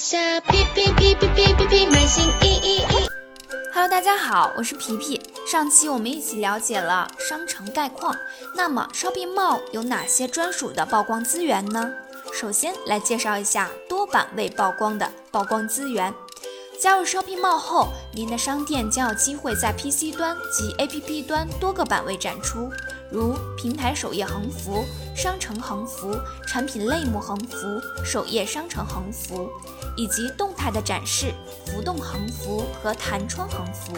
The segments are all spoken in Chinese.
下，皮皮皮皮皮皮皮，买新衣衣衣。Hello，大家好，我是皮皮。上期我们一起了解了商城概况，那么 Shopping Mall 有哪些专属的曝光资源呢？首先来介绍一下多版位曝光的曝光资源。加入 Shopping Mall 后，您的商店将有机会在 PC 端及 APP 端多个版位展出，如平台首页横幅、商城横幅、产品类目横幅、首页商城横幅，以及动态的展示、浮动横幅和弹窗横幅。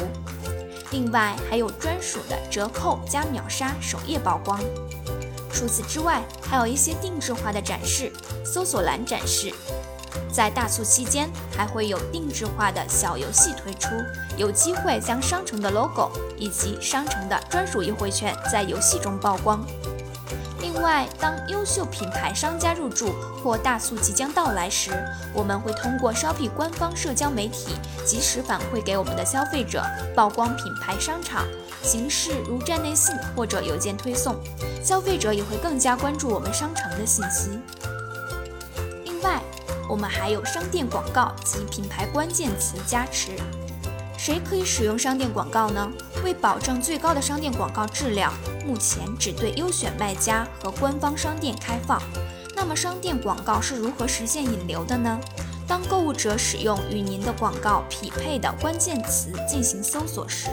另外还有专属的折扣加秒杀首页曝光。除此之外，还有一些定制化的展示、搜索栏展示。在大促期间，还会有定制化的小游戏推出，有机会将商城的 logo 以及商城的专属优惠券在游戏中曝光。另外，当优秀品牌商家入驻或大促即将到来时，我们会通过 Shopee 官方社交媒体及时反馈给我们的消费者，曝光品牌商场，形式如站内信或者邮件推送，消费者也会更加关注我们商城的信息。我们还有商店广告及品牌关键词加持。谁可以使用商店广告呢？为保证最高的商店广告质量，目前只对优选卖家和官方商店开放。那么，商店广告是如何实现引流的呢？当购物者使用与您的广告匹配的关键词进行搜索时，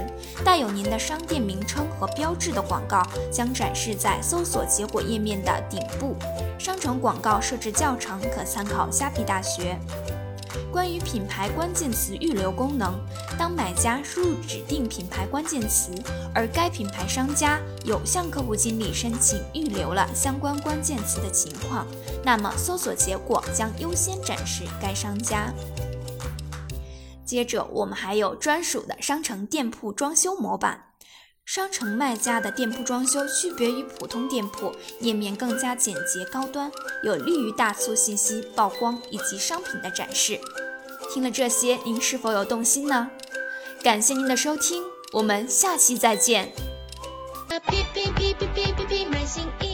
带有您的商店名称和标志的广告将展示在搜索结果页面的顶部。商城广告设置教程可参考虾皮大学。关于品牌关键词预留功能，当买家输入指定品牌关键词，而该品牌商家有向客户经理申请预留了相关关键词的情况，那么搜索结果将优先展示该商家。接着，我们还有专属的商城店铺装修模板。商城卖家的店铺装修区别于普通店铺，页面更加简洁高端，有利于大促信息曝光以及商品的展示。听了这些，您是否有动心呢？感谢您的收听，我们下期再见。皮皮皮皮皮皮